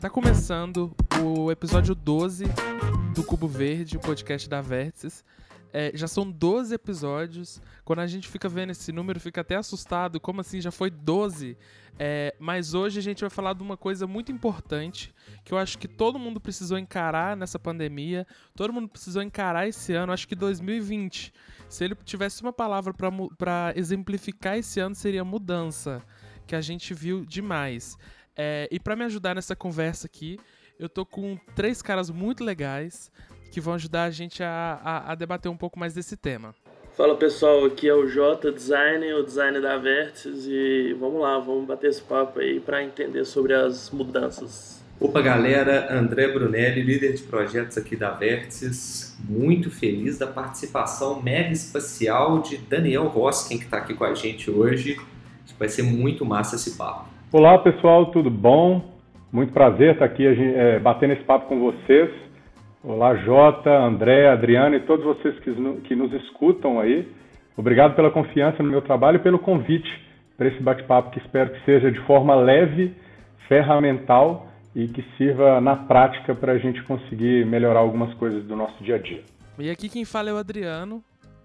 Tá começando o episódio 12 do Cubo Verde, o podcast da Vértices. É, já são 12 episódios. Quando a gente fica vendo esse número, fica até assustado. Como assim? Já foi 12? É, mas hoje a gente vai falar de uma coisa muito importante que eu acho que todo mundo precisou encarar nessa pandemia. Todo mundo precisou encarar esse ano. Acho que 2020, se ele tivesse uma palavra para exemplificar esse ano, seria mudança. Que a gente viu demais. É, e para me ajudar nessa conversa aqui, eu tô com três caras muito legais que vão ajudar a gente a, a, a debater um pouco mais desse tema. Fala pessoal, aqui é o J Design, o design da Vértices e vamos lá, vamos bater esse papo aí para entender sobre as mudanças. Opa galera, André Brunelli, líder de projetos aqui da Vértices, muito feliz da participação mega espacial de Daniel Roskin que está aqui com a gente hoje. Vai ser muito massa esse papo. Olá pessoal, tudo bom? Muito prazer estar aqui é, batendo esse papo com vocês. Olá Jota, André, Adriano e todos vocês que, que nos escutam aí. Obrigado pela confiança no meu trabalho e pelo convite para esse bate-papo que espero que seja de forma leve, ferramental e que sirva na prática para a gente conseguir melhorar algumas coisas do nosso dia a dia. E aqui quem fala é o Adriano,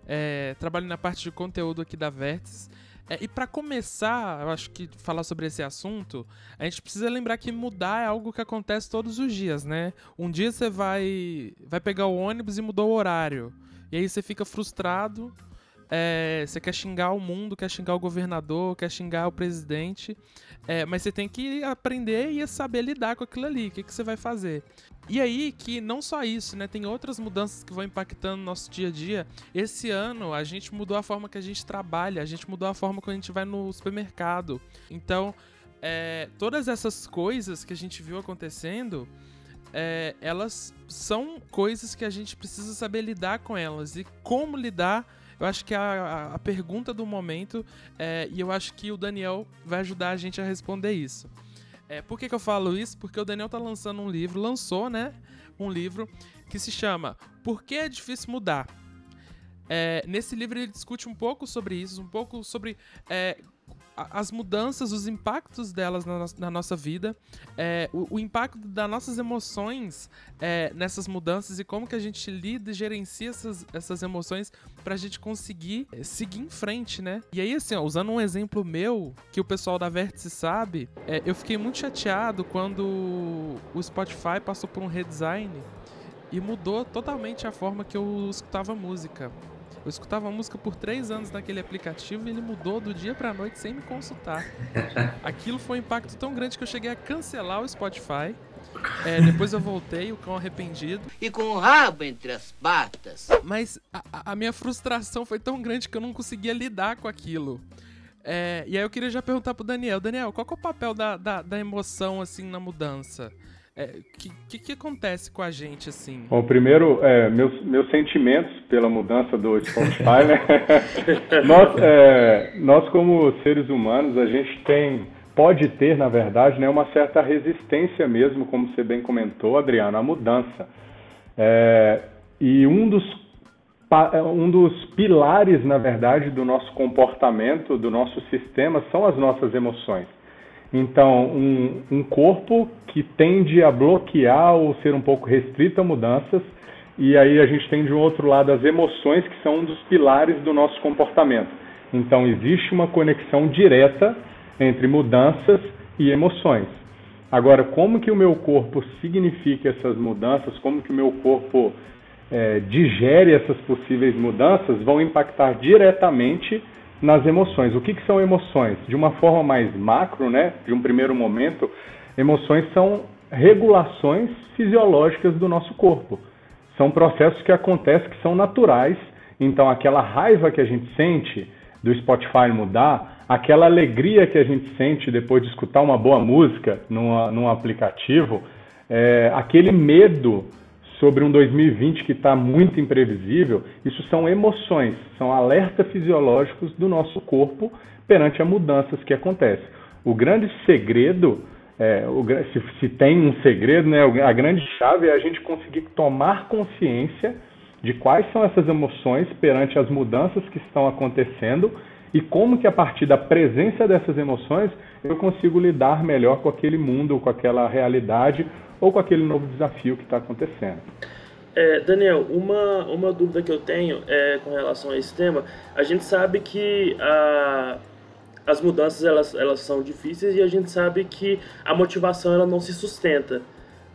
é, trabalho na parte de conteúdo aqui da Vértice é, e para começar, eu acho que falar sobre esse assunto, a gente precisa lembrar que mudar é algo que acontece todos os dias, né? Um dia você vai, vai pegar o ônibus e mudou o horário. E aí você fica frustrado, é, você quer xingar o mundo, quer xingar o governador, quer xingar o presidente, é, mas você tem que aprender e saber lidar com aquilo ali. O que, que você vai fazer? E aí que não só isso, né? Tem outras mudanças que vão impactando no nosso dia a dia. Esse ano a gente mudou a forma que a gente trabalha, a gente mudou a forma que a gente vai no supermercado. Então, é, todas essas coisas que a gente viu acontecendo, é, elas são coisas que a gente precisa saber lidar com elas. E como lidar, eu acho que é a, a pergunta do momento, é, e eu acho que o Daniel vai ajudar a gente a responder isso. É, por que, que eu falo isso? Porque o Daniel tá lançando um livro, lançou, né? Um livro que se chama Por que é difícil mudar? É, nesse livro ele discute um pouco sobre isso, um pouco sobre é, as mudanças, os impactos delas na, na nossa vida, é, o, o, impacto das nossas emoções é, nessas mudanças e como que a gente lida e gerencia essas, essas emoções para a gente conseguir é, seguir em frente, né? E aí, assim, ó, usando um exemplo meu, que o pessoal da Vértice sabe, é, eu fiquei muito chateado quando o Spotify passou por um redesign e mudou totalmente a forma que eu escutava música. Eu escutava música por três anos naquele aplicativo e ele mudou do dia pra noite sem me consultar. Aquilo foi um impacto tão grande que eu cheguei a cancelar o Spotify. É, depois eu voltei, o cão arrependido. E com o rabo entre as patas. Mas a, a minha frustração foi tão grande que eu não conseguia lidar com aquilo. É, e aí eu queria já perguntar pro Daniel. Daniel, qual é o papel da, da, da emoção, assim, na mudança? O é, que, que, que, acontece com a gente, assim? Bom, primeiro, é, meus, meus sentimentos pela mudança do Spotify, né? nós, é, nós, como seres humanos, a gente tem, pode ter, na verdade, né, uma certa resistência mesmo, como você bem comentou, Adriano, à mudança. É, e um dos, um dos pilares, na verdade, do nosso comportamento, do nosso sistema, são as nossas emoções. Então, um, um corpo que tende a bloquear ou ser um pouco restrito a mudanças, e aí a gente tem de um outro lado as emoções, que são um dos pilares do nosso comportamento. Então, existe uma conexão direta entre mudanças e emoções. Agora, como que o meu corpo significa essas mudanças, como que o meu corpo é, digere essas possíveis mudanças, vão impactar diretamente nas emoções. O que, que são emoções? De uma forma mais macro, né, de um primeiro momento, emoções são regulações fisiológicas do nosso corpo. São processos que acontecem que são naturais. Então, aquela raiva que a gente sente do Spotify mudar, aquela alegria que a gente sente depois de escutar uma boa música numa, num aplicativo, é, aquele medo sobre um 2020 que está muito imprevisível, isso são emoções, são alertas fisiológicos do nosso corpo perante as mudanças que acontecem. O grande segredo, é, o, se, se, tem um segredo, né, a grande chave é a gente conseguir tomar consciência de quais são essas emoções perante as mudanças que estão acontecendo e como que a partir da presença dessas emoções eu consigo lidar melhor com aquele mundo, com aquela realidade ou com aquele novo desafio que está acontecendo. É, Daniel, uma, uma dúvida que eu tenho é com relação a esse tema. A gente sabe que a, as mudanças elas, elas são difíceis e a gente sabe que a motivação ela não se sustenta.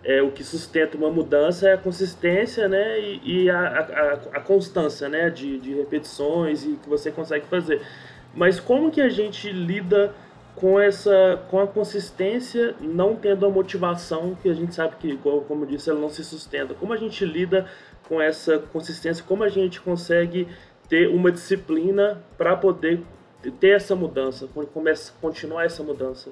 É, o que sustenta uma mudança é a consistência né, e, e a, a, a, constância né, de, de repetições e que você consegue fazer. Mas como que a gente lida com essa com a consistência não tendo a motivação que a gente sabe que como eu disse ela não se sustenta? Como a gente lida com essa consistência? Como a gente consegue ter uma disciplina para poder ter essa mudança começa continuar essa mudança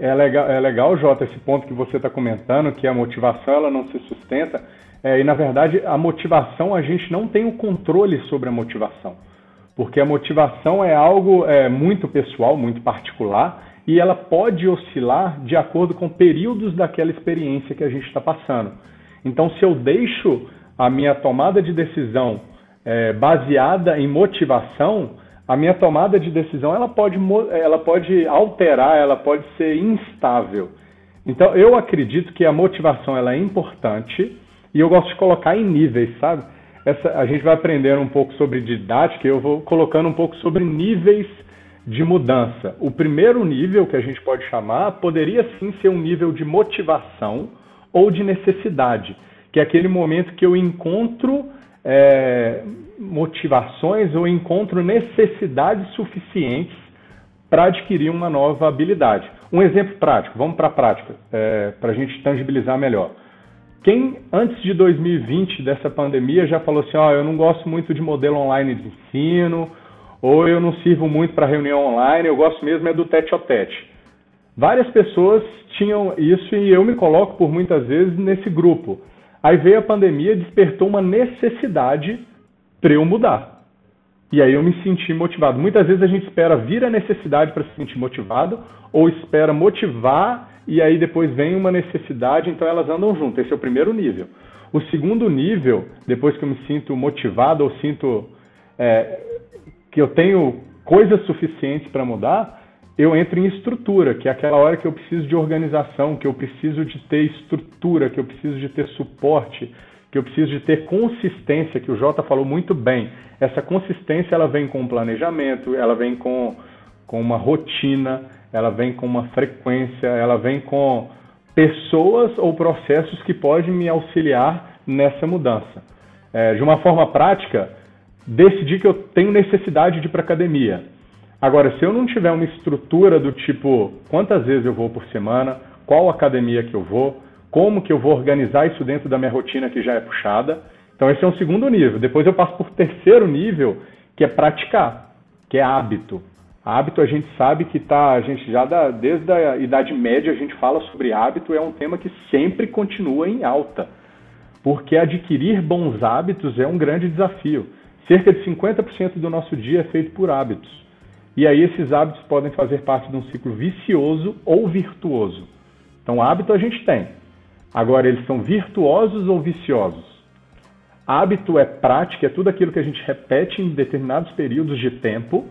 é legal é legal Jota esse ponto que você está comentando que a motivação ela não se sustenta é, e na verdade a motivação a gente não tem o controle sobre a motivação porque a motivação é algo é, muito pessoal, muito particular, e ela pode oscilar de acordo com períodos daquela experiência que a gente está passando. Então, se eu deixo a minha tomada de decisão é, baseada em motivação, a minha tomada de decisão ela pode, ela pode alterar, ela pode ser instável. Então, eu acredito que a motivação ela é importante e eu gosto de colocar em níveis, sabe? essa, a gente vai aprendendo um pouco sobre didática e eu vou colocando um pouco sobre níveis de mudança. O primeiro nível que a gente pode chamar poderia sim ser um nível de motivação ou de necessidade, que é aquele momento que eu encontro é, motivações ou encontro necessidades suficientes para adquirir uma nova habilidade. Um exemplo prático, vamos para a prática, é, para a gente tangibilizar melhor. Quem antes de 2020 dessa pandemia já falou assim, ó, oh, eu não gosto muito de modelo online de ensino, ou eu não sirvo muito para reunião online, eu gosto mesmo é do tete a tete. Várias pessoas tinham isso e eu me coloco por muitas vezes nesse grupo. Aí veio a pandemia despertou uma necessidade para eu mudar. E aí eu me senti motivado. Muitas vezes a gente espera vir a necessidade para se sentir motivado, ou espera motivar e aí depois vem uma necessidade, então elas andam juntas. Esse é o primeiro nível. O segundo nível, depois que eu me sinto motivado ou sinto é, que eu tenho coisas suficientes para mudar, eu entro em estrutura, que é aquela hora que eu preciso de organização, que eu preciso de ter estrutura, que eu preciso de ter suporte, que eu preciso de ter consistência, que o Jota falou muito bem. Essa consistência ela vem com planejamento, ela vem com, com uma rotina, ela vem com uma frequência, ela vem com pessoas ou processos que podem me auxiliar nessa mudança. É, de uma forma prática, decidir que eu tenho necessidade de ir para academia. Agora, se eu não tiver uma estrutura do tipo quantas vezes eu vou por semana, qual academia que eu vou, como que eu vou organizar isso dentro da minha rotina que já é puxada, então esse é um segundo nível. Depois eu passo por terceiro nível, que é praticar, que é hábito. Hábito a gente sabe que tá, a gente já da, desde a Idade Média a gente fala sobre hábito, é um tema que sempre continua em alta. Porque adquirir bons hábitos é um grande desafio. Cerca de 50% do nosso dia é feito por hábitos. E aí esses hábitos podem fazer parte de um ciclo vicioso ou virtuoso. Então hábito a gente tem. Agora eles são virtuosos ou viciosos? Hábito é prática, é tudo aquilo que a gente repete em determinados períodos de tempo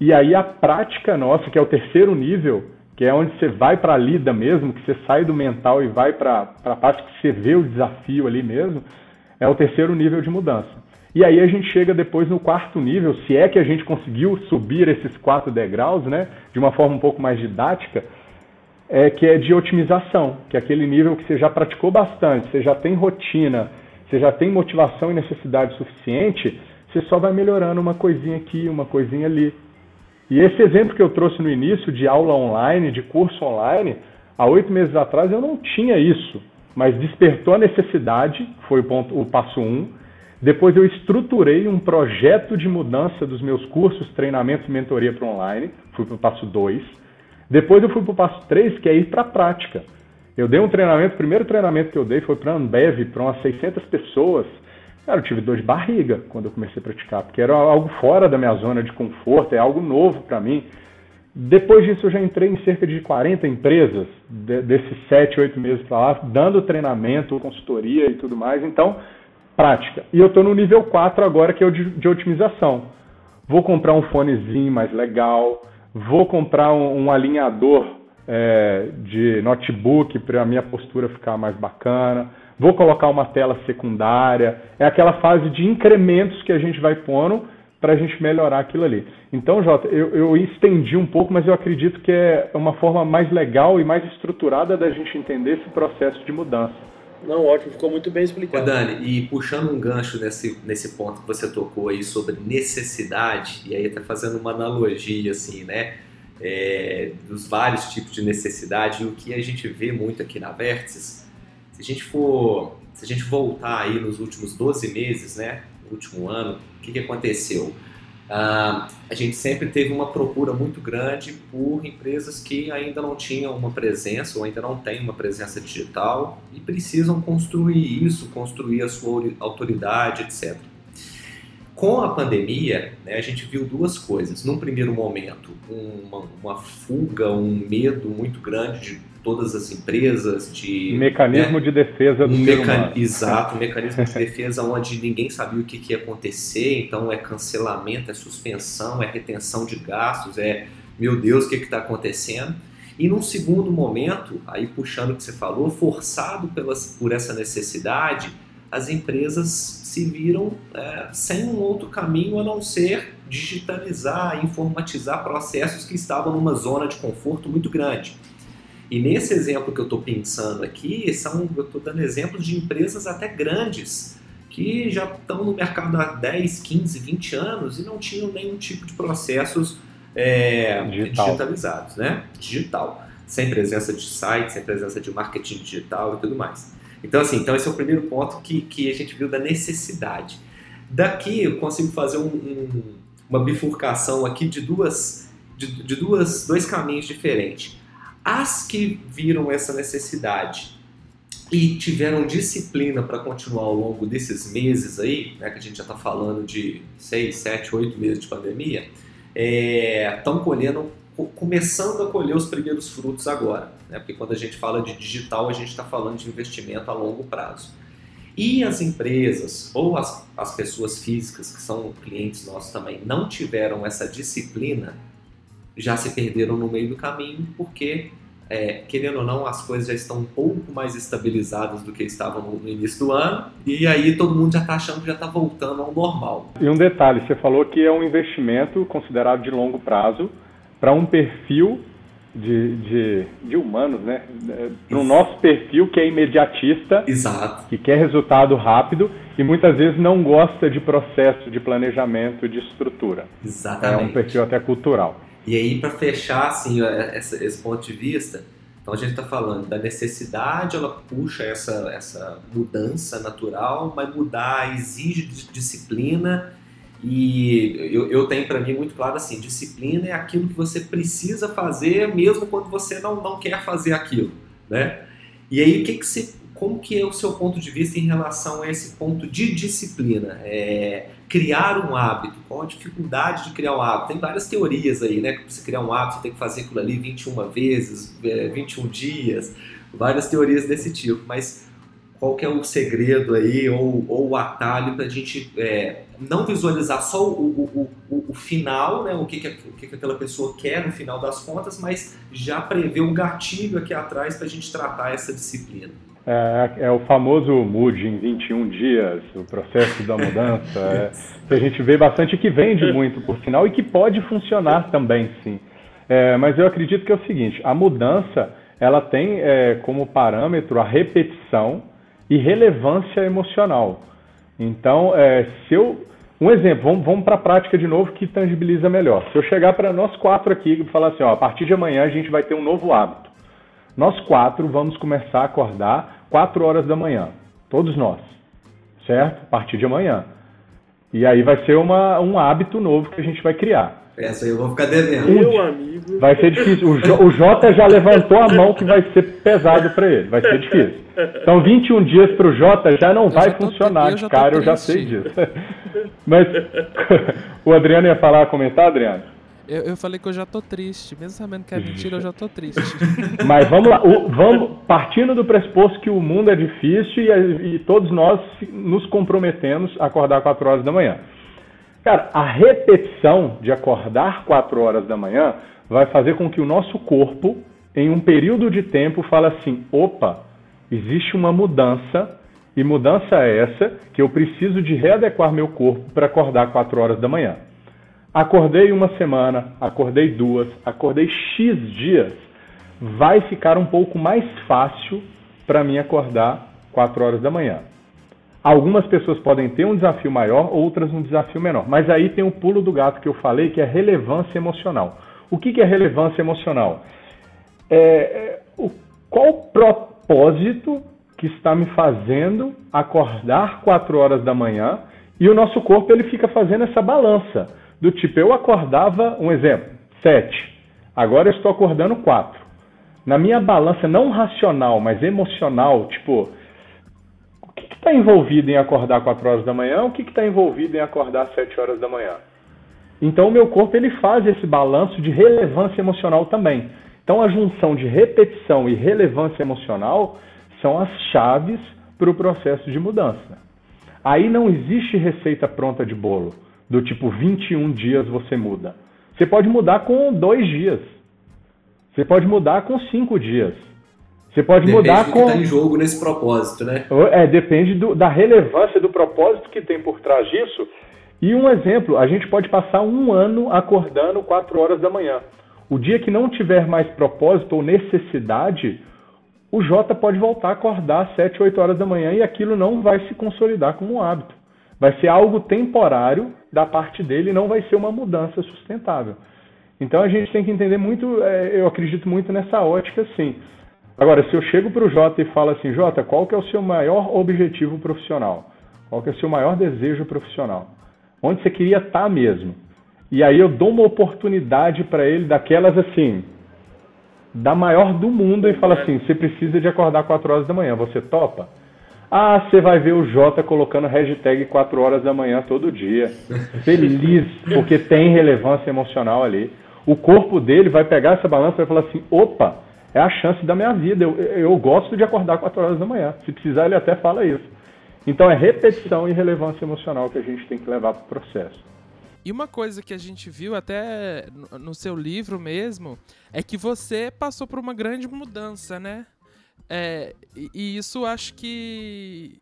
e aí a prática nossa, que é o terceiro nível, que é onde você vai para a lida mesmo, que você sai do mental e vai para a parte que você vê o desafio ali mesmo, é o terceiro nível de mudança. E aí a gente chega depois no quarto nível, se é que a gente conseguiu subir esses quatro degraus, né, de uma forma um pouco mais didática, é que é de otimização, que é aquele nível que você já praticou bastante, você já tem rotina, você já tem motivação e necessidade suficiente, você só vai melhorando uma coisinha aqui, uma coisinha ali. E esse exemplo que eu trouxe no início de aula online, de curso online, há oito meses atrás eu não tinha isso, mas despertou a necessidade, foi o, ponto, o passo um. Depois eu estruturei um projeto de mudança dos meus cursos, treinamentos e mentoria para online, fui para o passo dois. Depois eu fui para o passo três, que é ir para a prática. Eu dei um treinamento, o primeiro treinamento que eu dei foi para a Ambev, para umas 600 pessoas, Cara, eu tive dor de barriga quando eu comecei a praticar, porque era algo fora da minha zona de conforto, é algo novo para mim. Depois disso, eu já entrei em cerca de 40 empresas, de, desses 7, 8 meses para lá, dando treinamento, consultoria e tudo mais. Então, prática. E eu estou no nível 4 agora, que é o de, de, otimização. Vou comprar um fonezinho mais legal, vou comprar um, um alinhador é, de notebook para a minha postura ficar mais bacana, vou colocar uma tela secundária. É aquela fase de incrementos que a gente vai pondo para a gente melhorar aquilo ali. Então, Jota, eu, eu, estendi um pouco, mas eu acredito que é uma forma mais legal e mais estruturada da gente entender esse processo de mudança. Não, ótimo, ficou muito bem explicado. Dani, e puxando um gancho nesse, nesse ponto que você tocou aí sobre necessidade, e aí até fazendo uma analogia assim, né, é, dos vários tipos de necessidade, e o que a gente vê muito aqui na Vértices, se a gente for, se a gente voltar aí nos últimos 12 meses, né, no último ano, o que, que aconteceu? Ah, a gente sempre teve uma procura muito grande por empresas que ainda não tinham uma presença ou ainda não têm uma presença digital e precisam construir isso, construir a sua autoridade, etc. Com a pandemia, né, a gente viu duas coisas. Num primeiro momento, uma, uma fuga, um medo muito grande de todas as empresas, de mecanismo né, de defesa do um meca... Exato, um mecanismo de defesa onde ninguém sabia o que, que ia acontecer. Então é cancelamento, é suspensão, é retenção de gastos, é meu Deus, o que está acontecendo? E num segundo momento, aí puxando o que você falou, forçado pelas, por essa necessidade, as empresas se viram é, sem um outro caminho a não ser digitalizar, informatizar processos que estavam numa zona de conforto muito grande. E nesse exemplo que eu estou pensando aqui, são, eu estou dando exemplos de empresas até grandes que já estão no mercado há 10, 15, 20 anos e não tinham nenhum tipo de processos é, Digital. digitalizados, né? Digital. Sem presença de site, sem presença de marketing digital e tudo mais. Então, assim, então esse é o primeiro ponto que, que a gente viu da necessidade. Daqui eu consigo fazer um, um, uma bifurcação aqui de duas, de, de duas, dois caminhos diferentes. As que viram essa necessidade e tiveram disciplina para continuar ao longo desses meses aí, né, que a gente já está falando de seis, sete, oito meses de pandemia, estão é, colhendo começando a colher os primeiros frutos agora, né? porque quando a gente fala de digital, a gente está falando de investimento a longo prazo. E as empresas ou as, as pessoas físicas, que são clientes nossos também, não tiveram essa disciplina, já se perderam no meio do caminho, porque, é, querendo ou não, as coisas já estão um pouco mais estabilizadas do que estavam no, início do ano, e aí todo mundo já está achando que já está voltando ao normal. E um detalhe, você falou que é um investimento considerado de longo prazo, para um perfil de, de, de, humanos, né? Para o nosso perfil que é imediatista, Exato. que quer resultado rápido e muitas vezes não gosta de processo de planejamento, de estrutura. Exatamente. É um perfil até cultural. E aí, para fechar assim, esse, esse ponto de vista, então a gente está falando da necessidade, ela puxa essa, essa mudança natural, mas mudar exige disciplina e eu, eu tenho para mim muito claro assim, disciplina é aquilo que você precisa fazer mesmo quando você não, não quer fazer aquilo, né? E aí que que você, como que é o seu ponto de vista em relação a esse ponto de disciplina? É, criar um hábito, qual a dificuldade de criar um hábito? Tem várias teorias aí, né? Que você criar um hábito, você tem que fazer aquilo ali 21 vezes, 21 é, dias, várias teorias desse tipo, mas qual que é o segredo aí ou, ou o atalho para a gente é, não visualizar só o, o, o, o final, né, o, que, que, o que, que aquela pessoa quer no final das contas, mas já prever um gatilho aqui atrás para a gente tratar essa disciplina. É, é, o famoso MUD em 21 dias, o processo da mudança, é, que a gente vê bastante que vende muito, por sinal, e que pode funcionar também, sim. É, mas eu acredito que é o seguinte, a mudança, ela tem é, como parâmetro a repetição, e relevância emocional. Então, é, se eu. Um exemplo, vamos, vamos para a prática de novo que tangibiliza melhor. Se eu chegar para nós quatro aqui e falar assim, ó, a partir de amanhã a gente vai ter um novo hábito. Nós quatro vamos começar a acordar quatro horas da manhã. Todos nós. Certo? A partir de amanhã. E aí vai ser uma, um hábito novo que a gente vai criar. Essa aí eu vou ficar devendo. Meu amigo. Vai ser difícil. O, jo, o Jota já levantou a mão que vai ser pesado para ele. Vai ser difícil. Então, 21 dias para o Jota já não eu vai já funcionar, eu cara, eu já sei disso. Mas o Adriano ia falar, comentar, Adriano? Eu, eu, falei que eu já tô triste. Mesmo sabendo que é mentira, eu já tô triste. Mas vamos lá. O, vamos, partindo do pressuposto que o mundo é difícil e, e, todos nós nos comprometemos a acordar 4 horas da manhã. Cara, a repetição de acordar 4 horas da manhã vai fazer com que o nosso corpo, em um período de tempo, fale assim: opa, existe uma mudança. E mudança é essa que eu preciso de readequar meu corpo para acordar 4 horas da manhã. Acordei uma semana, acordei duas, acordei X dias, vai ficar um pouco mais fácil para mim acordar 4 horas da manhã. Algumas pessoas podem ter um desafio maior, outras um desafio menor. Mas aí tem o pulo do gato que eu falei, que é relevância emocional. O que, é relevância emocional? É, é, o, qual o propósito que está me fazendo acordar 4 horas da manhã e o nosso corpo ele fica fazendo essa balança. Do tipo, eu acordava, um exemplo, 7. Agora eu estou acordando 4. Na minha balança não racional, mas emocional, tipo, está envolvido em acordar 4 horas da manhã? O que está envolvido em acordar 7 horas da manhã? Então o meu corpo ele faz esse balanço de relevância emocional também. Então a junção de repetição e relevância emocional são as chaves para o processo de mudança. Aí não existe receita pronta de bolo do tipo 21 dias você muda. Você pode mudar com dois dias. Você pode mudar com cinco dias. Você pode depende mudar do com. Que tá em jogo nesse propósito, né? É, depende do, da relevância do propósito que tem por trás disso. E um exemplo, a gente pode passar um ano acordando 4 horas da manhã. O dia que não tiver mais propósito ou necessidade, o Jota pode voltar a acordar às 7, 8 horas da manhã e aquilo não vai se consolidar como um hábito. Vai ser algo temporário da parte dele, não vai ser uma mudança sustentável. Então a gente tem que entender muito, é, eu acredito muito nessa ótica, sim. Agora, se eu chego para o Jota e falo assim, Jota, qual que é o seu maior objetivo profissional? Qual que é o seu maior desejo profissional? Onde você queria estar tá mesmo? E aí eu dou uma oportunidade para ele daquelas assim, da maior do mundo e falo assim, você precisa de acordar 4 horas da manhã, você topa? Ah, você vai ver o Jota colocando hashtag 4 horas da manhã todo dia. Feliz, porque tem relevância emocional ali. O corpo dele vai pegar essa balança e vai falar assim: opa, é a chance da minha vida. Eu, eu gosto de acordar 4 horas da manhã. Se precisar, ele até fala isso. Então é repetição e relevância emocional que a gente tem que levar para o processo. E uma coisa que a gente viu até no seu livro mesmo é que você passou por uma grande mudança, né? É, e, isso acho que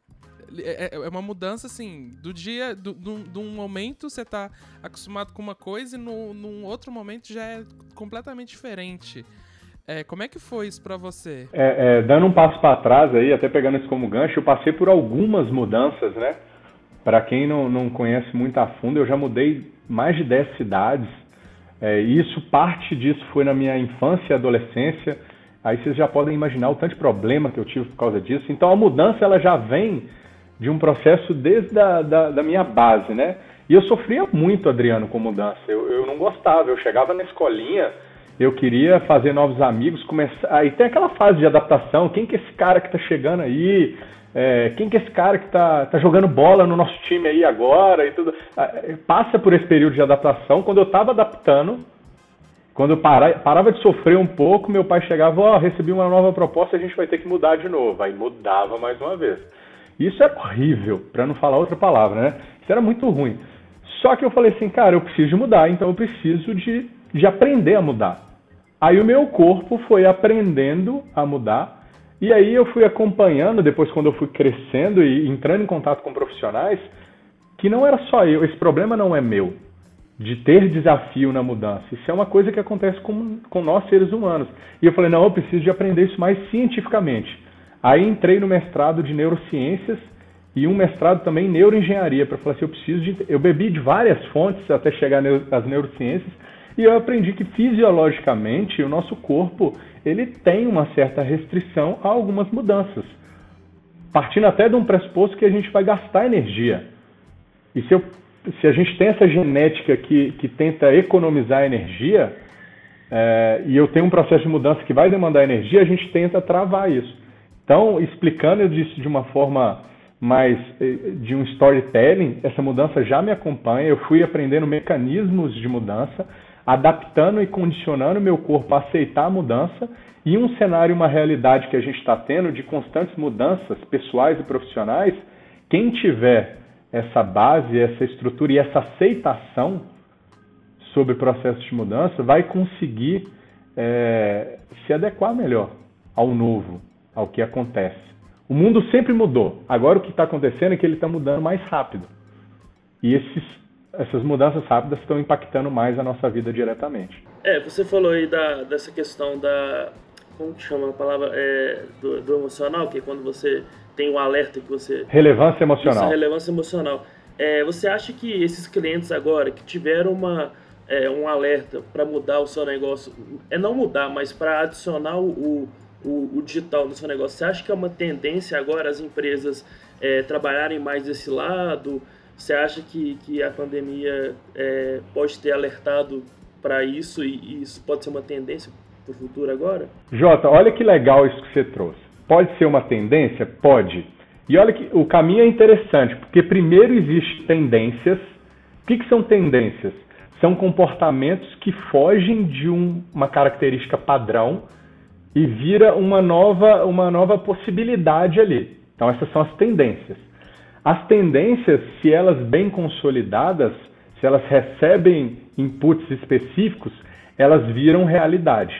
é, é, é, uma mudança assim, do dia, do, do, de um momento você tá acostumado com uma coisa e no, num outro momento já é completamente diferente. É, como é que foi isso para você? É, é, dando um passo para trás aí, até pegando isso como gancho, eu passei por algumas mudanças, né? Para quem não, não conhece muito a fundo, eu já mudei mais de 10 cidades. É, isso, parte disso foi na minha infância e adolescência. Aí vocês já podem imaginar o tanto de problema que eu tive por causa disso. Então a mudança ela já vem de um processo desde a da, da minha base, né? E eu sofria muito, Adriano, com mudança. Eu, eu não gostava. Eu chegava na escolinha, eu queria fazer novos amigos, começar. Aí tem aquela fase de adaptação. Quem que é esse cara que tá chegando aí? É, quem que é esse cara que tá, tá jogando bola no nosso time aí agora e tudo? Ah, passa por esse período de adaptação. Quando eu estava adaptando, quando eu parava de sofrer um pouco, meu pai chegava, ó, oh, recebi uma nova proposta, a gente vai ter que mudar de novo. Aí mudava mais uma vez. Isso é horrível, para não falar outra palavra, né? Isso era muito ruim. Só que eu falei assim, cara, eu preciso de mudar, então eu preciso de, de aprender a mudar. Aí o meu corpo foi aprendendo a mudar, e aí eu fui acompanhando, depois quando eu fui crescendo e entrando em contato com profissionais, que não era só eu, esse problema não é meu de ter desafio na mudança. Isso é uma coisa que acontece com, com nós seres humanos. E eu falei, não, eu preciso de aprender isso mais cientificamente. Aí entrei no mestrado de neurociências e um mestrado também em neuroengenharia, para falar assim, eu preciso de... Eu bebi de várias fontes até chegar às neurociências e eu aprendi que fisiologicamente o nosso corpo ele tem uma certa restrição a algumas mudanças. Partindo até de um pressuposto que a gente vai gastar energia. E se eu se a gente tem essa genética que, que tenta economizar energia, é, e eu tenho um processo de mudança que vai demandar energia, a gente tenta travar isso. Então, explicando isso de uma forma mais eh, de um storytelling, essa mudança já me acompanha, eu fui aprendendo mecanismos de mudança. Adaptando e condicionando meu corpo a aceitar a mudança e um cenário, uma realidade que a gente está tendo de constantes mudanças pessoais e profissionais, quem tiver essa base, essa estrutura e essa aceitação sobre o processo de mudança vai conseguir é, se adequar melhor ao novo, ao que acontece. O mundo sempre mudou. Agora o que está acontecendo é que ele está mudando mais rápido. E esses, essas mudanças rápidas estão impactando mais a nossa vida diretamente. É, você falou aí da, dessa questão da. Como que chama a palavra? É, do, do, emocional, que é quando você tem um alerta que você. Relevância emocional. Isso, relevância emocional. É, você acha que esses clientes agora que tiveram uma, é, um alerta para mudar o seu negócio, é não mudar, mas para adicionar o, o, o, digital no seu negócio, você acha que é uma tendência agora as empresas é, trabalharem mais desse lado? Você acha que, que a pandemia é, pode ter alertado para isso e, e, isso pode ser uma tendência para o futuro agora? Jota, olha que legal isso que você trouxe. Pode ser uma tendência? Pode. E olha que o caminho é interessante, porque primeiro existem tendências. O que, que são tendências? São comportamentos que fogem de um, uma característica padrão e vira uma nova, uma nova possibilidade ali. Então essas são as tendências. As tendências, se elas bem consolidadas, se elas recebem inputs específicos, elas viram realidade.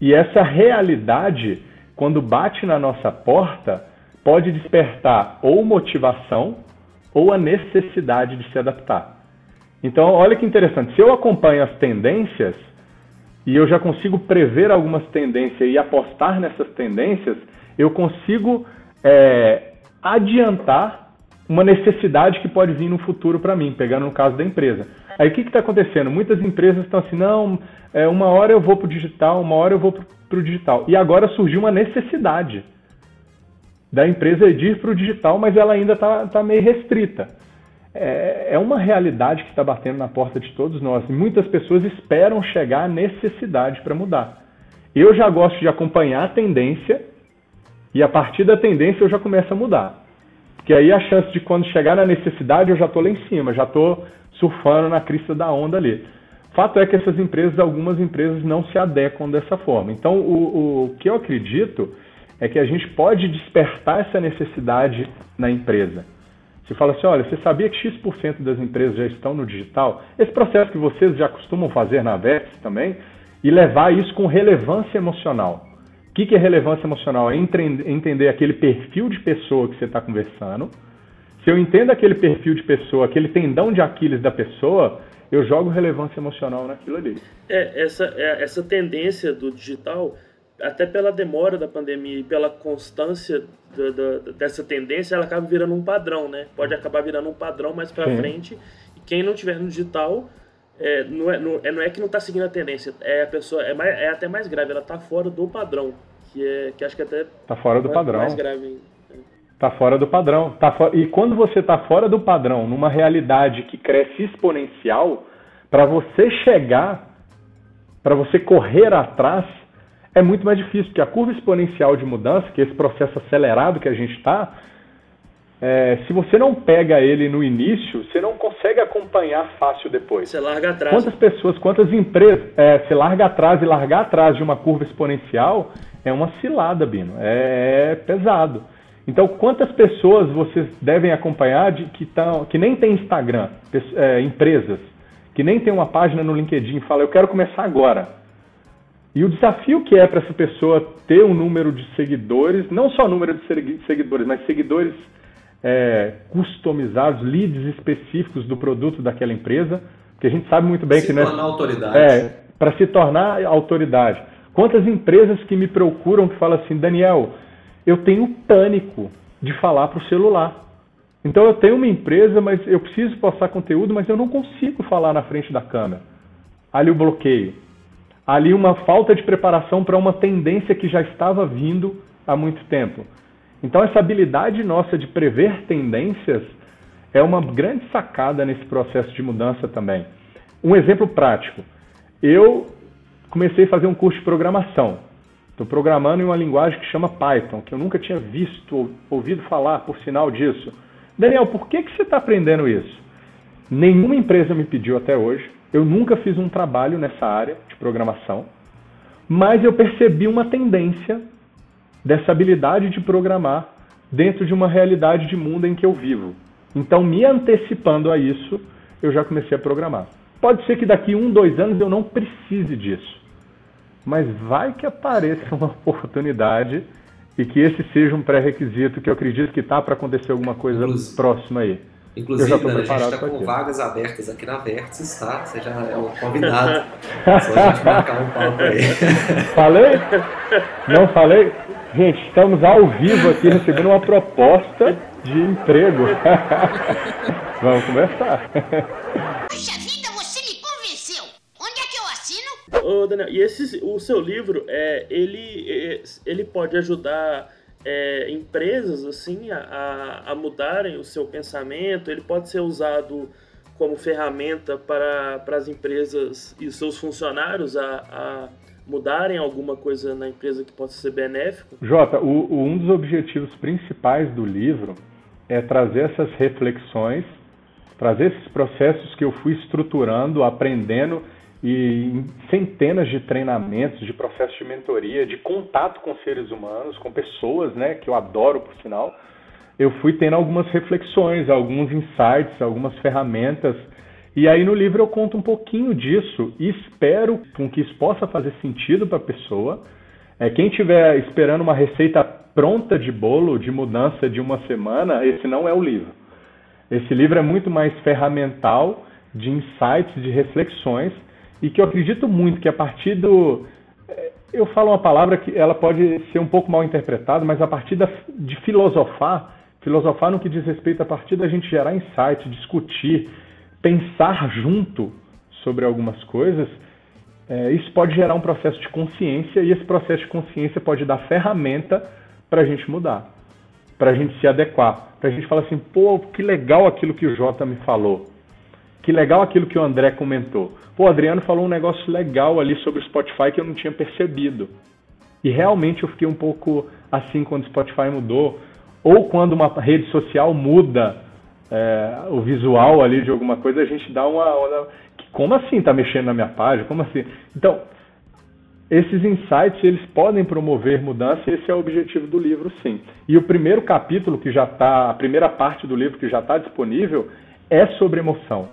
E essa realidade, quando bate na nossa porta, pode despertar ou motivação ou a necessidade de se adaptar. Então, olha que interessante. Se eu acompanho as tendências e eu já consigo prever algumas tendências e apostar nessas tendências, eu consigo é, adiantar uma necessidade que pode vir no futuro para mim, pegando no caso da empresa. Aí o que está acontecendo? Muitas empresas estão assim, não, é, uma hora eu vou para o digital, uma hora eu vou para o digital. E agora surgiu uma necessidade da empresa ir para o digital, mas ela ainda está tá meio restrita. É, é uma realidade que está batendo na porta de todos nós. E muitas pessoas esperam chegar à necessidade para mudar. Eu já gosto de acompanhar a tendência e a partir da tendência eu já começo a mudar. Porque aí a chance de quando chegar na necessidade eu já estou lá em cima, já estou surfando na crista da onda ali. Fato é que essas empresas, algumas empresas não se adequam dessa forma. Então, o, o que eu acredito é que a gente pode despertar essa necessidade na empresa. Você fala assim, olha, você sabia que X% das empresas já estão no digital? Esse processo que vocês já costumam fazer na VEX também, e levar isso com relevância emocional. O que é relevância emocional? É entender aquele perfil de pessoa que você está conversando. Se eu entendo aquele perfil de pessoa, aquele tendão de Aquiles da pessoa, eu jogo relevância emocional naquilo ali. É, essa, é, essa tendência do digital até pela demora da pandemia e pela constância do, do, dessa tendência, ela acaba virando um padrão, né? Pode acabar virando um padrão mais para frente. E quem não tiver no digital, é, não, é, não, é, não é que não está seguindo a tendência, é a pessoa é, mais, é até mais grave, ela está fora do padrão, que é que acho que até tá fora do padrão. Mais grave. Tá fora do padrão. Tá for... E quando você está fora do padrão, numa realidade que cresce exponencial, para você chegar, para você correr atrás, é muito mais difícil, porque a curva exponencial de mudança, que é esse processo acelerado que a gente está, é, se você não pega ele no início, você não consegue acompanhar fácil depois. Você larga atrás. Quantas pessoas, quantas empresas, é, você larga atrás e largar atrás de uma curva exponencial é uma cilada, Bino. É, é pesado. Então, quantas pessoas vocês devem acompanhar de, que, tão, que nem tem Instagram, é, empresas, que nem tem uma página no LinkedIn e fala, eu quero começar agora. E o desafio que é para essa pessoa ter um número de seguidores, não só número de seguidores, mas seguidores é, customizados, leads específicos do produto daquela empresa, que a gente sabe muito bem se que não é. tornar autoridade. É, para se tornar autoridade. Quantas empresas que me procuram que falam assim, Daniel, eu tenho pânico de falar para o celular. Então eu tenho uma empresa, mas eu preciso postar conteúdo, mas eu não consigo falar na frente da câmera. Ali o bloqueio ali uma falta de preparação para uma tendência que já estava vindo há muito tempo. Então, essa habilidade nossa de prever tendências é uma grande sacada nesse processo de mudança também. Um exemplo prático: eu comecei a fazer um curso de programação. Estou programando em uma linguagem que chama Python, que eu nunca tinha visto, ouvido falar, por sinal disso. Daniel, por que, que você está aprendendo isso? Nenhuma empresa me pediu até hoje Eu nunca fiz um trabalho nessa área de programação, mas eu percebi uma tendência dessa habilidade de programar dentro de uma realidade de mundo em que eu vivo. Então, me antecipando a isso, eu já comecei a programar. Pode ser que daqui um, dois anos eu não precise disso, mas vai que apareça uma oportunidade e que esse seja um pré-requisito que eu acredito que está para acontecer alguma coisa Inclusive, próxima aí. Inclusive, a gente está com vagas abertas aqui na Vértices, tá? Você já é o convidado. Só a gente marcar um papo aí. Falei? Não falei? Gente, estamos ao vivo aqui recebendo uma proposta de emprego. Vamos conversar. Puxa vida, você me convenceu. Onde é que eu assino? Ô, Daniel, e esse, o seu livro, é, ele, é, ele pode ajudar é, empresas assim a, a, mudarem o seu pensamento, ele pode ser usado como ferramenta para, para as empresas e seus funcionários a, a mudarem alguma coisa na empresa que possa ser benéfico? Jota, o, o, um dos objetivos principais do livro é trazer essas reflexões, trazer esses processos que eu fui estruturando, aprendendo e centenas de treinamentos, de processos de mentoria, de contato com seres humanos, com pessoas, né, que eu adoro por sinal, eu fui tendo algumas reflexões, alguns insights, algumas ferramentas. E aí no livro eu conto um pouquinho disso e espero com que isso possa fazer sentido para a pessoa. É, quem estiver esperando uma receita pronta de bolo de mudança de uma semana, esse não é o livro. Esse livro é muito mais ferramental de insights, de reflexões e que eu acredito muito que a partir do. É, eu falo uma palavra que ela pode ser um pouco mal interpretada, mas a partir da, de filosofar, filosofar no que diz respeito a partir da gente gerar insight, discutir, pensar junto sobre algumas coisas, é, isso pode gerar um processo de consciência e esse processo de consciência pode dar ferramenta para a gente mudar, para a gente se adequar, para a gente falar assim, pô, que legal aquilo que o Jota me falou, que legal aquilo que o André comentou. Pô, o Adriano falou um negócio legal ali sobre o Spotify que eu não tinha percebido. E realmente eu fiquei um pouco assim quando o Spotify mudou, ou quando uma rede social muda é, o visual ali de alguma coisa, a gente dá uma, uma. Como assim tá mexendo na minha página? Como assim? Então, esses insights eles podem promover mudança e esse é o objetivo do livro, sim. E o primeiro capítulo que já está, a primeira parte do livro que já está disponível é sobre emoção.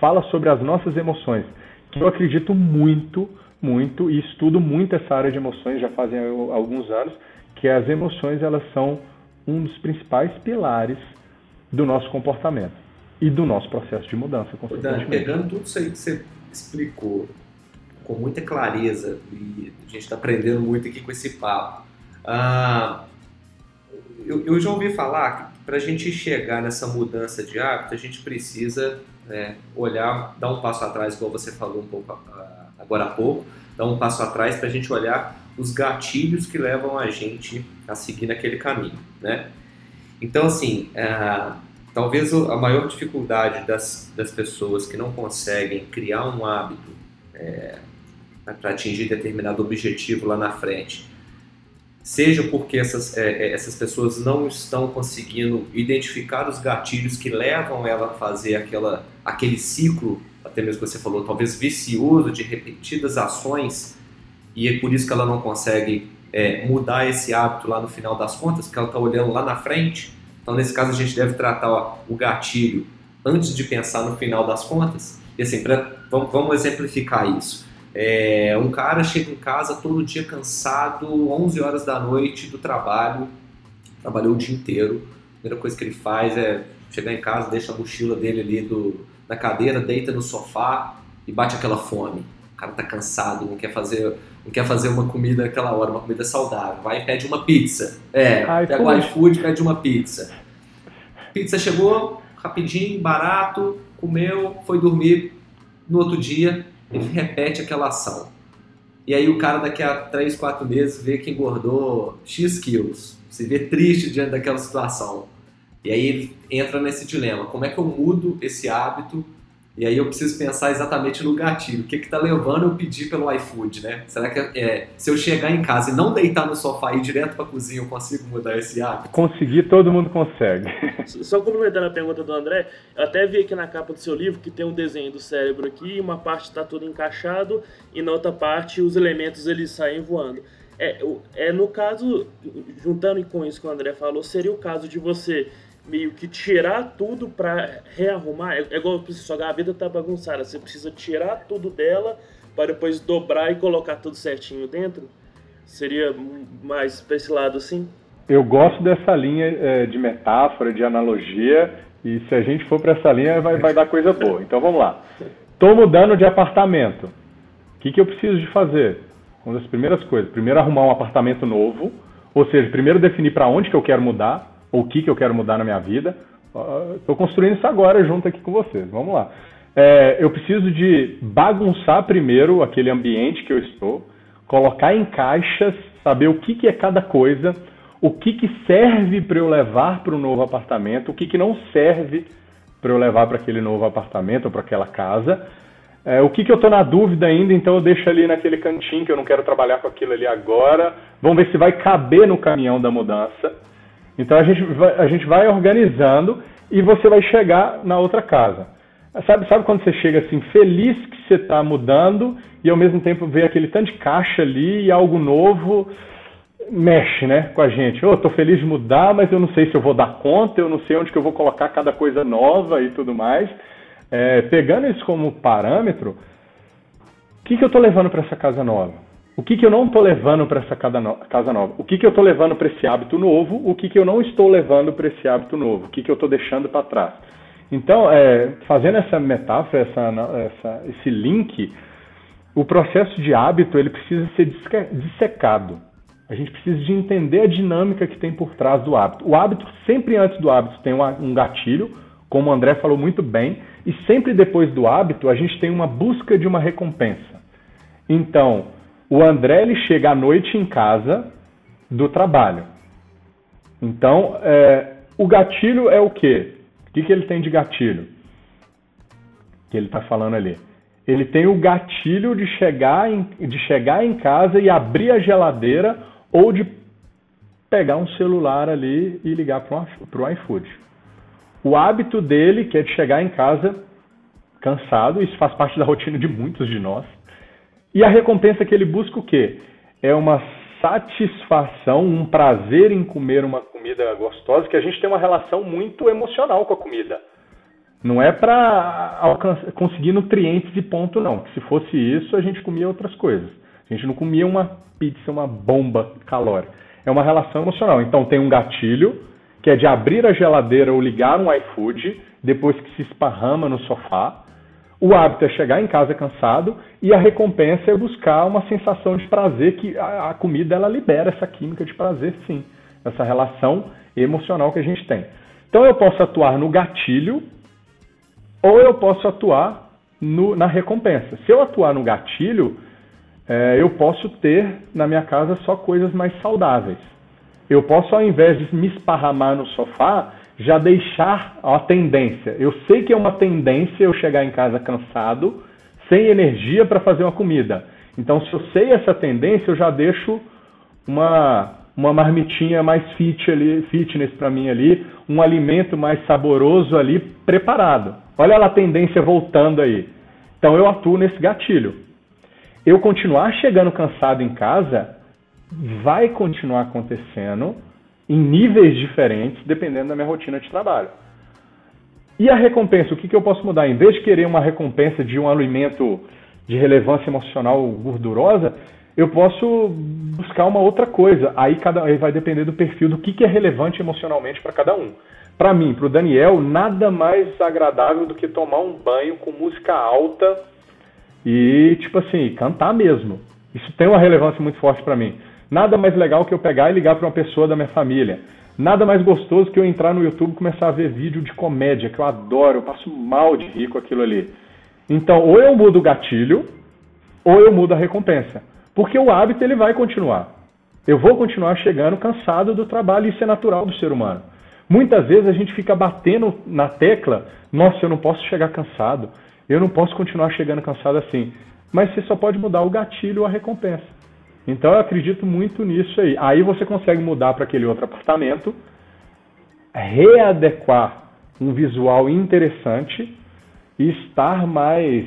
Fala sobre as nossas emoções que eu acredito muito, muito, e estudo muito essa área de emoções já fazem alguns anos, que as emoções elas são um dos principais pilares do nosso comportamento e do nosso processo de mudança. Dan, pegando tudo isso aí que você explicou com muita clareza, e a gente está aprendendo muito aqui com esse papo, ah, eu, eu, já ouvi falar que para a gente chegar nessa mudança de hábito, a gente precisa é, olhar, dar um passo atrás, igual você falou um pouco agora há pouco, dar um passo atrás para a gente olhar os gatilhos que levam a gente a seguir naquele caminho, né? Então, assim, é, talvez a maior dificuldade das, das pessoas que não conseguem criar um hábito é, para atingir determinado objetivo lá na frente seja porque essas, é, é, essas pessoas não estão conseguindo identificar os gatilhos que levam ela a fazer aquela, aquele ciclo, até mesmo que você falou, talvez vicioso de repetidas ações, e é por isso que ela não consegue é, mudar esse hábito lá no final das contas, porque ela está olhando lá na frente. Então, nesse caso, a gente deve tratar ó, o gatilho antes de pensar no final das contas. E assim, pra, vamos, vamos exemplificar isso. É, um cara chega em casa todo dia cansado, 11 horas da noite do trabalho, trabalhou o dia inteiro. A primeira coisa que ele faz é chegar em casa, deixa a mochila dele ali do, na cadeira, deita no sofá e bate aquela fome. O cara tá cansado, não quer fazer, não quer fazer uma comida naquela hora, uma comida saudável. Vai e pede uma pizza. É, Ai, pega o iFood e pede uma pizza. Pizza chegou, rapidinho, barato, comeu, foi dormir. No outro dia, ele repete aquela ação. E aí o cara daqui a 3, 4 meses vê que engordou X quilos, se vê triste diante daquela situação. E aí ele entra nesse dilema, como é que eu mudo esse hábito E aí eu preciso pensar exatamente no gatilho. O que está levando eu pedir pelo iFood, né? Será que é, se eu chegar em casa e não deitar no sofá e ir direto para a cozinha, eu consigo mudar esse hábito? Conseguir, todo mundo consegue. Só complementando a pergunta do André, eu até vi aqui na capa do seu livro que tem um desenho do cérebro aqui, uma parte está tudo encaixado e na outra parte os elementos eles saem voando. É, é no caso, juntando com isso que o André falou, seria o caso de você meio que tirar tudo para rearrumar. É, é igual sua gaveta tá bagunçada, você precisa tirar tudo dela para depois dobrar e colocar tudo certinho dentro. Seria mais para esse lado assim? Eu gosto dessa linha é, de metáfora, de analogia, e se a gente for para essa linha vai, vai dar coisa boa. Então vamos lá. Estou mudando de apartamento. O que, que eu preciso de fazer? Uma das primeiras coisas. Primeiro arrumar um apartamento novo, ou seja, primeiro definir para onde que eu quero mudar, ou o que, que eu quero mudar na minha vida. Estou construindo isso agora junto aqui com vocês. Vamos lá. É, eu preciso de bagunçar primeiro aquele ambiente que eu estou, colocar em caixas, saber o que, que é cada coisa, o que, que serve para eu levar para o novo apartamento, o que, que não serve para eu levar para aquele novo apartamento ou para aquela casa. É, o que, que eu estou na dúvida ainda, então eu deixo ali naquele cantinho que eu não quero trabalhar com aquilo ali agora. Vamos ver se vai caber no caminhão da mudança. Então a gente vai, a gente vai organizando e você vai chegar na outra casa. Sabe, sabe quando você chega assim, feliz que você está mudando e ao mesmo tempo vê aquele tanto de caixa ali e algo novo mexe né, com a gente. Eu oh, estou feliz de mudar, mas eu não sei se eu vou dar conta, eu não sei onde que eu vou colocar cada coisa nova e tudo mais. É, pegando isso como parâmetro, o que, que eu estou levando para essa casa nova? O que, que eu não estou levando para essa casa nova? O que, que eu estou levando para esse hábito novo? O que, que eu não estou levando para esse hábito novo? O que, que eu estou deixando para trás? Então, é, fazendo essa metáfora, essa, essa, esse link, o processo de hábito ele precisa ser dissecado. A gente precisa de entender a dinâmica que tem por trás do hábito. O hábito, sempre antes do hábito, tem um gatilho, como o André falou muito bem, e sempre depois do hábito, a gente tem uma busca de uma recompensa. Então, o André ele chega à noite em casa do trabalho. Então, é, o gatilho é o quê? O que, que ele tem de gatilho? Que ele está falando ali. Ele tem o gatilho de chegar, em, de chegar em casa e abrir a geladeira ou de pegar um celular ali e ligar para o iFood. O hábito dele, que é de chegar em casa cansado, isso faz parte da rotina de muitos de nós. E a recompensa que ele busca o quê? É uma satisfação, um prazer em comer uma comida gostosa, que a gente tem uma relação muito emocional com a comida. Não é para conseguir nutrientes e ponto, não. Se fosse isso, a gente comia outras coisas. A gente não comia uma pizza, uma bomba calórica. É uma relação emocional. Então tem um gatilho, que é de abrir a geladeira ou ligar um iFood, depois que se esparrama no sofá. O hábito é chegar em casa cansado e a recompensa é buscar uma sensação de prazer que a, a comida ela libera essa química de prazer, sim. Essa relação emocional que a gente tem. Então eu posso atuar no gatilho ou eu posso atuar no, na recompensa. Se eu atuar no gatilho, é, eu posso ter na minha casa só coisas mais saudáveis. Eu posso, ao invés de me esparramar no sofá, já deixar a tendência. Eu sei que é uma tendência eu chegar em casa cansado, sem energia para fazer uma comida. Então, se eu sei essa tendência, eu já deixo uma, uma marmitinha mais fit ali, fitness para mim ali, um alimento mais saboroso ali preparado. Olha lá a tendência voltando aí. Então, eu atuo nesse gatilho. Eu continuar chegando cansado em casa vai continuar acontecendo em níveis diferentes, dependendo da minha rotina de trabalho. E a recompensa, o que, que eu posso mudar? Em vez de querer uma recompensa de um alimento de relevância emocional gordurosa, eu posso buscar uma outra coisa. Aí, cada, aí vai depender do perfil, do que, que é relevante emocionalmente para cada um. Para mim, para o Daniel, nada mais agradável do que tomar um banho com música alta e, tipo assim, cantar mesmo. Isso tem uma relevância muito forte para mim. Nada mais legal que eu pegar e ligar para uma pessoa da minha família. Nada mais gostoso que eu entrar no YouTube e começar a ver vídeo de comédia, que eu adoro, eu passo mal de rir com aquilo ali. Então, ou eu mudo o gatilho, ou eu mudo a recompensa. Porque o hábito ele vai continuar. Eu vou continuar chegando cansado do trabalho, isso é natural do ser humano. Muitas vezes a gente fica batendo na tecla, nossa, eu não posso chegar cansado, Eu não posso continuar chegando cansado assim. Mas você só pode mudar o gatilho ou a recompensa. Então eu acredito muito nisso aí. Aí você consegue mudar para aquele outro apartamento, readequar um visual interessante e estar mais,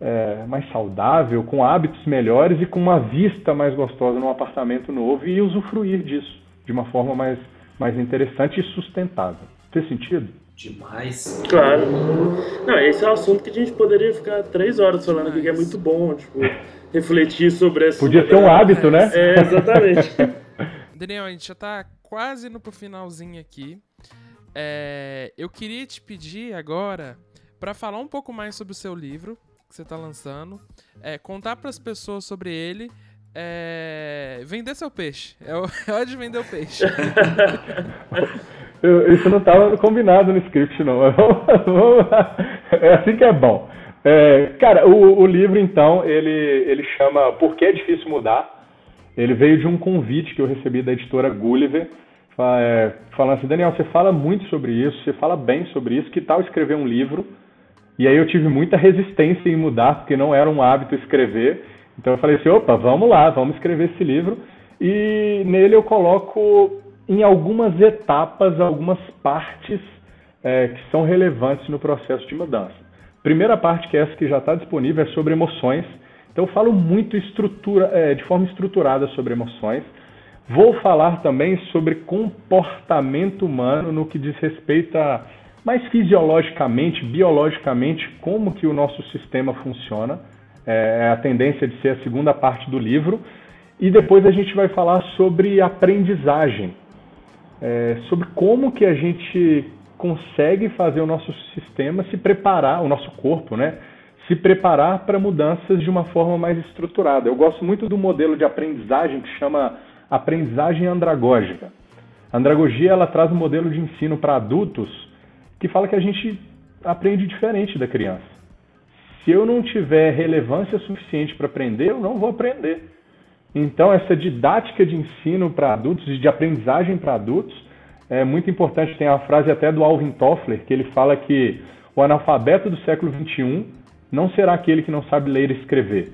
é, mais saudável, com hábitos melhores e com uma vista mais gostosa no apartamento novo e usufruir disso de uma forma mais, mais interessante e sustentável. Fez sentido? Demais. Claro. Não, esse é um assunto que a gente poderia ficar três horas falando aqui, que é muito bom, tipo, refletir sobre essa. Podia ser um hábito, né? É, exatamente. Daniel, a gente já tá quase indo pro finalzinho aqui. É, eu queria te pedir agora para falar um pouco mais sobre o seu livro que você tá lançando, é, contar para as pessoas sobre ele, é, vender seu peixe. É hora de vender o peixe. Isso não estava combinado no script, não. é assim que é bom. É, cara, o, o, livro, então, ele, ele chama Por que é difícil mudar? Ele veio de um convite que eu recebi da editora Gulliver, é, falando assim, Daniel, você fala muito sobre isso, você fala bem sobre isso, que tal escrever um livro? E aí eu tive muita resistência em mudar, porque não era um hábito escrever. Então eu falei assim, opa, vamos lá, vamos escrever esse livro. E nele eu coloco em algumas etapas, algumas partes é, que são relevantes no processo de mudança. Primeira parte, que é essa que já está disponível, é sobre emoções. Então eu falo muito estrutura, é, de forma estruturada sobre emoções. Vou falar também sobre comportamento humano no que diz respeito a mais fisiologicamente, biologicamente, como que o nosso sistema funciona. É, é a tendência de ser a segunda parte do livro. E depois a gente vai falar sobre aprendizagem, é, sobre como que a gente consegue fazer o nosso sistema se preparar, o nosso corpo, né? Se preparar para mudanças de uma forma mais estruturada. Eu gosto muito do modelo de aprendizagem que chama aprendizagem andragógica. A andragogia ela traz um modelo de ensino para adultos que fala que a gente aprende diferente da criança. Se eu não tiver relevância suficiente para aprender, eu não vou aprender. Então, essa didática de ensino para adultos, de aprendizagem para adultos, é muito importante. Tem a frase até do Alvin Toffler, que ele fala que o analfabeto do século XXI não será aquele que não sabe ler e escrever,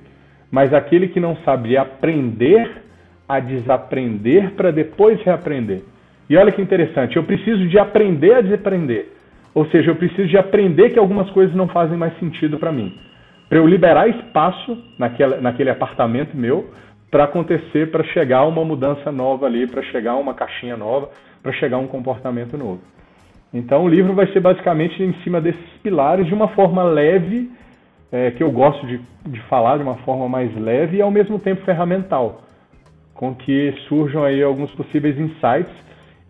mas aquele que não sabe aprender a desaprender para depois reaprender. E olha que interessante, eu preciso de aprender a desaprender. Ou seja, eu preciso de aprender que algumas coisas não fazem mais sentido para mim. Para eu liberar espaço naquela, naquele apartamento meu para acontecer, para chegar uma mudança nova ali, para chegar uma caixinha nova, para chegar um comportamento novo. Então o livro vai ser basicamente em cima desses pilares de uma forma leve, é, que eu gosto de, de falar de uma forma mais leve e ao mesmo tempo ferramental, com que surjam aí alguns possíveis insights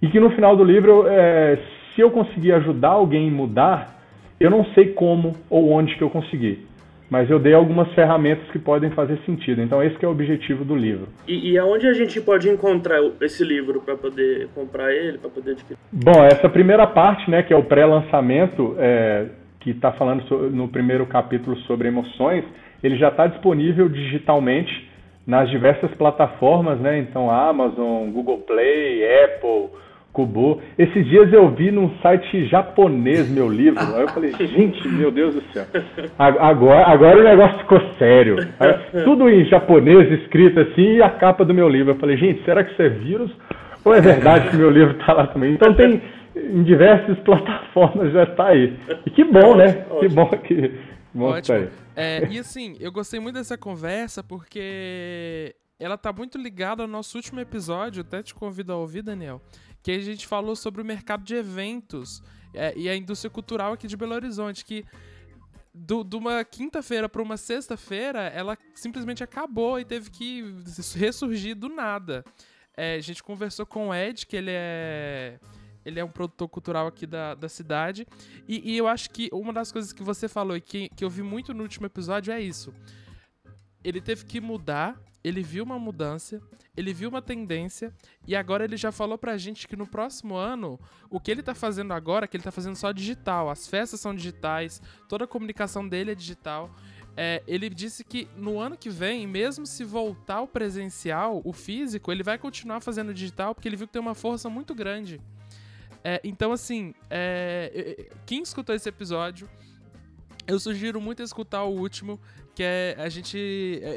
e que no final do livro, é, se eu conseguir ajudar alguém a mudar, eu não sei como ou onde que eu consegui mas eu dei algumas ferramentas que podem fazer sentido. Então esse é o objetivo do livro. E, e aonde a gente pode encontrar esse livro para poder comprar ele, para poder adquirir? Bom, essa primeira parte, né, que é o pré-lançamento, é, que está falando no primeiro capítulo sobre emoções, ele já está disponível digitalmente nas diversas plataformas, né? Então Amazon, Google Play, Apple Kubo. Esses dias eu vi num site japonês meu livro. Aí eu falei, gente, meu Deus do céu. Agora, agora o negócio ficou sério. Tudo em japonês escrito assim e a capa do meu livro. Eu falei, gente, será que isso é vírus? Ou é verdade que meu livro está lá também? Então tem em diversas plataformas já está aí. E que bom, né? Que bom que. Bom Ótimo. Que tá aí. É, e assim, eu gostei muito dessa conversa porque ela tá muito ligada ao nosso último episódio. Até te convido a ouvir, Daniel que a gente falou sobre o mercado de eventos é, e a indústria cultural aqui de Belo Horizonte, que do, de uma quinta-feira para uma sexta-feira, ela simplesmente acabou e teve que ressurgir do nada. É, a gente conversou com o Ed, que ele é ele é um produtor cultural aqui da, da cidade. E, e, eu acho que uma das coisas que você falou e que, que eu vi muito no último episódio é isso. Ele teve que mudar ele viu uma mudança, ele viu uma tendência e agora ele já falou pra gente que no próximo ano, o que ele tá fazendo agora, que ele tá fazendo só digital, as festas são digitais, toda a comunicação dele é digital. É, ele disse que no ano que vem, mesmo se voltar o presencial, o físico, ele vai continuar fazendo digital porque ele viu que tem uma força muito grande. É, então, assim, é, quem escutou esse episódio eu sugiro muito escutar o último, que é a gente,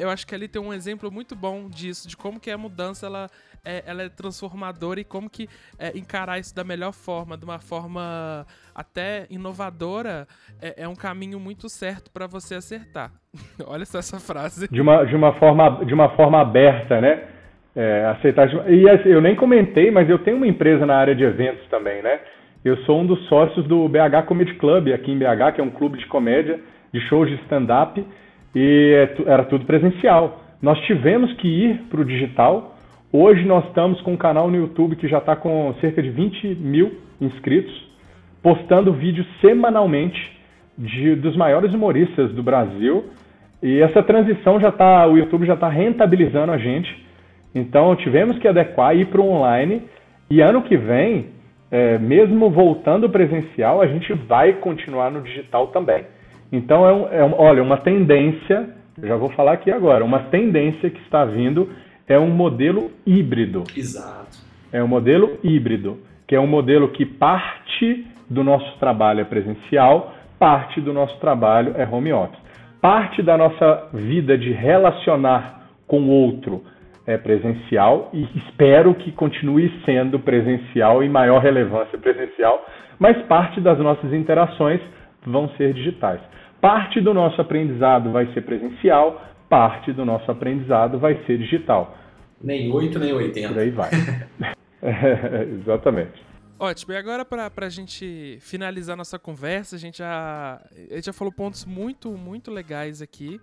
eu acho que ali tem um exemplo muito bom disso, de como que a mudança ela é, ela é transformadora e como que é, encarar isso da melhor forma, de uma forma até inovadora, é, é um caminho muito certo para você acertar. Olha só essa frase. De uma, de uma, forma, de uma forma aberta, né? É, aceitar. E assim, eu nem comentei, mas eu tenho uma empresa na área de eventos também, né? Eu sou um dos sócios do BH Comedy Club aqui em BH, que é um clube de comédia, de shows de stand-up, e é era tudo presencial. Nós tivemos que ir para o digital Hoje nós estamos com um canal no YouTube que já está com cerca de 20 mil inscritos, postando vídeos semanalmente de, dos maiores humoristas do Brasil. E essa transição já está, o YouTube já está rentabilizando a gente. Então tivemos que adequar e ir para o online. E ano que vem, é, mesmo voltando presencial, a gente vai continuar no digital também. Então é, um, é um, olha, uma tendência, já vou falar aqui agora, uma tendência que está vindo é um modelo híbrido. Exato. É um modelo híbrido, que é um modelo que parte do nosso trabalho é presencial, parte do nosso trabalho é home office. Parte da nossa vida de relacionar com o outro é presencial e espero que continue sendo presencial e maior relevância presencial, mas parte das nossas interações vão ser digitais. Parte do nosso aprendizado vai ser presencial, parte do nosso aprendizado vai ser digital. Nem 8, nem 80. Por aí vai. é, exatamente. Ótimo, e agora para a gente finalizar nossa conversa, a gente já, a gente já falou pontos muito, muito legais aqui.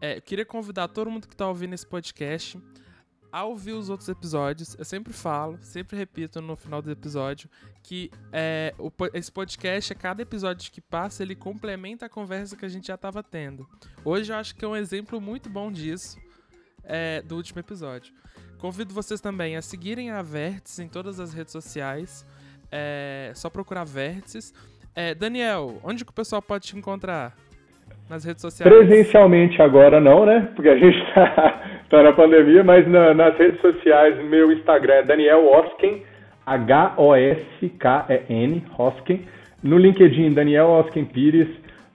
É, eu queria convidar todo mundo que está ouvindo esse podcast a ouvir os outros episódios. Eu sempre falo, sempre repito no final do episódio, que é, o, esse podcast, a cada episódio que passa, ele complementa a conversa que a gente já estava tendo. Hoje eu acho que é um exemplo muito bom disso, é, do último episódio. Convido vocês também a seguirem a Vértice em todas as redes sociais. É só procurar Vértices. É, Daniel, onde que o pessoal pode te encontrar? Nas redes sociais? Presencialmente agora não, né? Porque a gente está tá na pandemia, mas na, nas redes sociais, meu Instagram é Daniel Osken, H-O-S-K-E-N, Hosken. No LinkedIn, Daniel Osken Pires.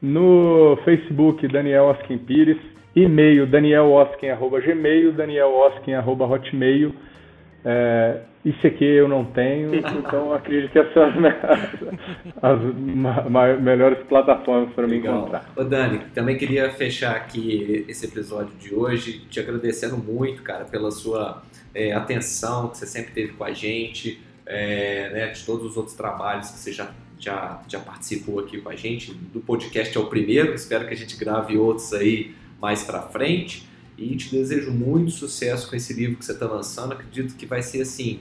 No Facebook, Daniel Osken Pires. E-mail danielosken.gmail, danielosken.hotmail. É, isso aqui eu não tenho, então acredito que essas são as, as melhores plataformas para me encontrar. Ô Dani, também queria fechar aqui esse episódio de hoje te agradecendo muito, cara, pela sua é, atenção que você sempre teve com a gente, é, né, de todos os outros trabalhos que você já, já, já participou aqui com a gente. Do podcast é o primeiro, espero que a gente grave outros aí mais para frente. E te desejo muito sucesso com esse livro que você está lançando. Acredito que vai ser assim,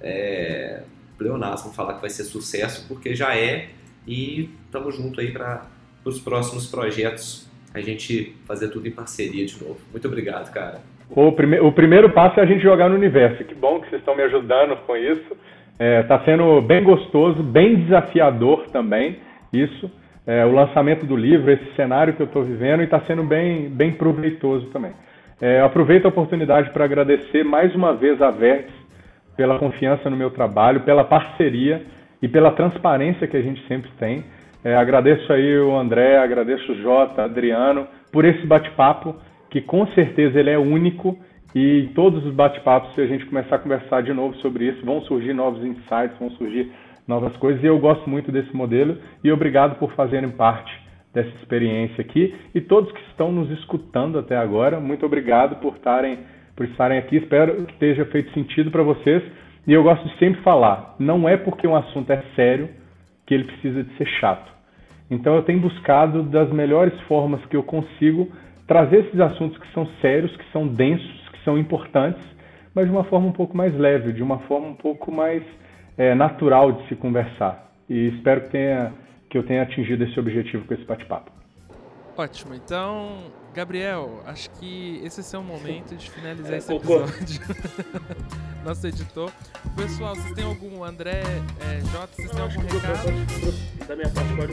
é, pleonasmo falar que vai ser sucesso, porque já é. E estamos juntos aí para os próximos projetos, a gente fazer tudo em parceria de novo. Muito obrigado, cara. O, prime o primeiro passo é a gente jogar no universo. Que bom que vocês estão me ajudando com isso. Está é, tá sendo bem gostoso, bem desafiador também isso é, o lançamento do livro, esse cenário que eu estou vivendo e está sendo bem, bem proveitoso também. É, aproveito a oportunidade para agradecer mais uma vez a Vertes pela confiança no meu trabalho, pela parceria e pela transparência que a gente sempre tem. É, agradeço aí o André, agradeço o Jota, Adriano, por esse bate-papo, que com certeza ele é único e todos os bate-papos, se a gente começar a conversar de novo sobre isso, vão surgir novos insights, vão surgir novas coisas. E eu gosto muito desse modelo e obrigado por fazerem parte dessa experiência aqui. E todos que estão nos escutando até agora, muito obrigado por estarem, por estarem aqui. Espero que esteja feito sentido para vocês. E eu gosto de sempre falar, não é porque um assunto é sério que ele precisa de ser chato. Então eu tenho buscado das melhores formas que eu consigo trazer esses assuntos que são sérios, que são densos, que são importantes, mas de uma forma um pouco mais leve, de uma forma um pouco mais é, natural de se conversar. E espero que, tenha, que eu tenha atingido esse objetivo com esse bate-papo. Ótimo, então, Gabriel, acho que esse é o seu momento de finalizar é, esse episódio. Nosso editor. Pessoal, vocês têm algum, André, é, Jota, vocês têm algum recado? Da minha parte, pode